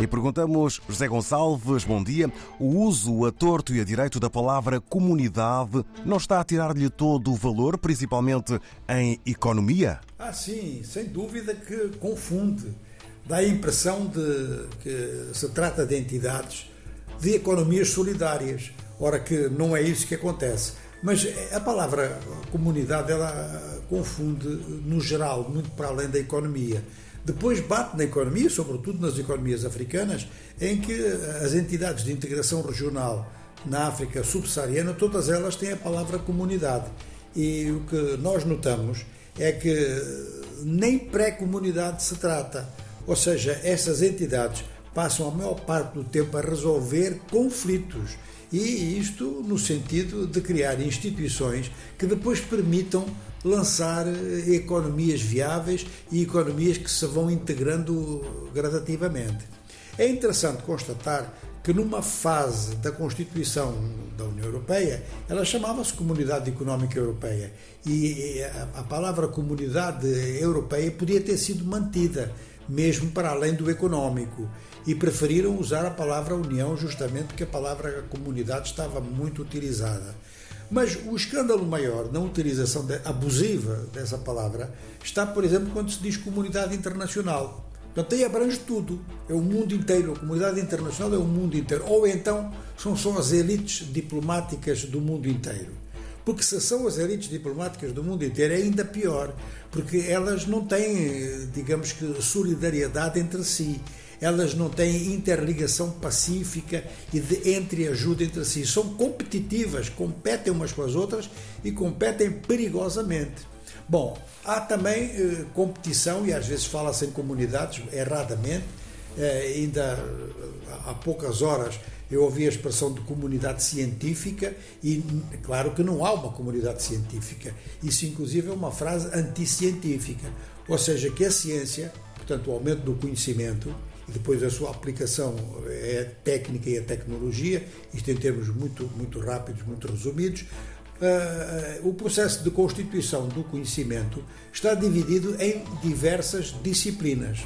E perguntamos, José Gonçalves, bom dia. O uso a torto e a direito da palavra comunidade não está a tirar-lhe todo o valor, principalmente em economia? Ah, sim, sem dúvida que confunde. Dá a impressão de que se trata de entidades de economias solidárias. Ora, que não é isso que acontece. Mas a palavra comunidade, ela confunde, no geral, muito para além da economia. Depois bate na economia, sobretudo nas economias africanas, em que as entidades de integração regional na África subsaariana, todas elas têm a palavra comunidade. E o que nós notamos é que nem pré-comunidade se trata. Ou seja, essas entidades passam a maior parte do tempo a resolver conflitos. E isto no sentido de criar instituições que depois permitam lançar eh, economias viáveis e economias que se vão integrando gradativamente. É interessante constatar que numa fase da constituição da União Europeia, ela chamava-se Comunidade Económica Europeia e a palavra Comunidade Europeia podia ter sido mantida, mesmo para além do económico, e preferiram usar a palavra União justamente porque a palavra Comunidade estava muito utilizada. Mas o escândalo maior na utilização abusiva dessa palavra está, por exemplo, quando se diz comunidade internacional. Portanto, aí abrange tudo. É o mundo inteiro. A comunidade internacional é o mundo inteiro. Ou então são só as elites diplomáticas do mundo inteiro. Porque se são as elites diplomáticas do mundo inteiro é ainda pior, porque elas não têm, digamos que, solidariedade entre si elas não têm interligação pacífica e de entreajuda entre si. São competitivas, competem umas com as outras e competem perigosamente. Bom, há também eh, competição, e às vezes fala-se em comunidades, erradamente. Eh, ainda há poucas horas eu ouvi a expressão de comunidade científica e claro que não há uma comunidade científica. Isso inclusive é uma frase anticientífica, ou seja, que a ciência, portanto o aumento do conhecimento, e depois a sua aplicação é a técnica e a tecnologia, isto em termos muito, muito rápidos, muito resumidos. Uh, o processo de constituição do conhecimento está dividido em diversas disciplinas.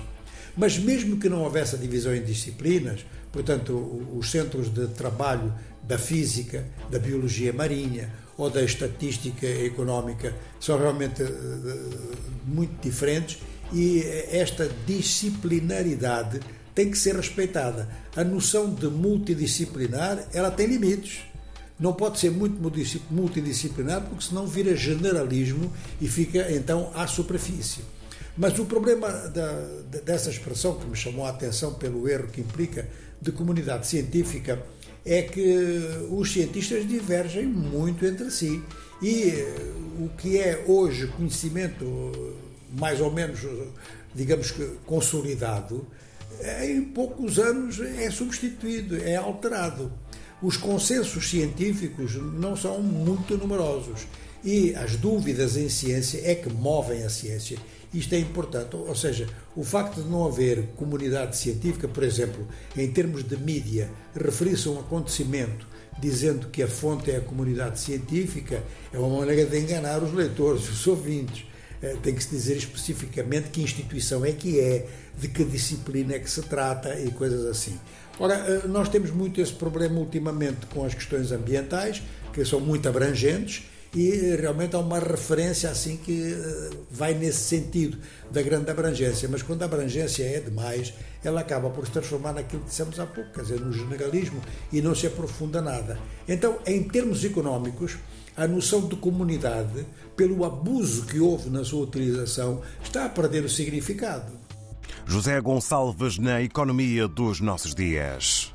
Mas mesmo que não houvesse a divisão em disciplinas, portanto, os centros de trabalho da física, da biologia marinha ou da estatística económica são realmente uh, muito diferentes e esta disciplinaridade tem que ser respeitada. A noção de multidisciplinar, ela tem limites. Não pode ser muito multidisciplinar porque senão vira generalismo e fica então à superfície. Mas o problema da, dessa expressão que me chamou a atenção pelo erro que implica de comunidade científica é que os cientistas divergem muito entre si e o que é hoje conhecimento mais ou menos, digamos que consolidado, em poucos anos é substituído, é alterado. Os consensos científicos não são muito numerosos e as dúvidas em ciência é que movem a ciência. Isto é importante, ou seja, o facto de não haver comunidade científica, por exemplo, em termos de mídia, referir-se a um acontecimento dizendo que a fonte é a comunidade científica, é uma maneira de enganar os leitores, os ouvintes. Eh, tem que se dizer especificamente que instituição é que é, de que disciplina é que se trata e coisas assim. Ora, eh, nós temos muito esse problema ultimamente com as questões ambientais, que são muito abrangentes, e eh, realmente há uma referência assim que vai nesse sentido da grande abrangência, mas quando a abrangência é demais, ela acaba por se transformar naquilo que dissemos há pouco, quer dizer, no generalismo e não se aprofunda nada. Então, em termos económicos, a noção de comunidade, pelo abuso que houve na sua utilização, está a perder o significado. José Gonçalves na Economia dos Nossos Dias.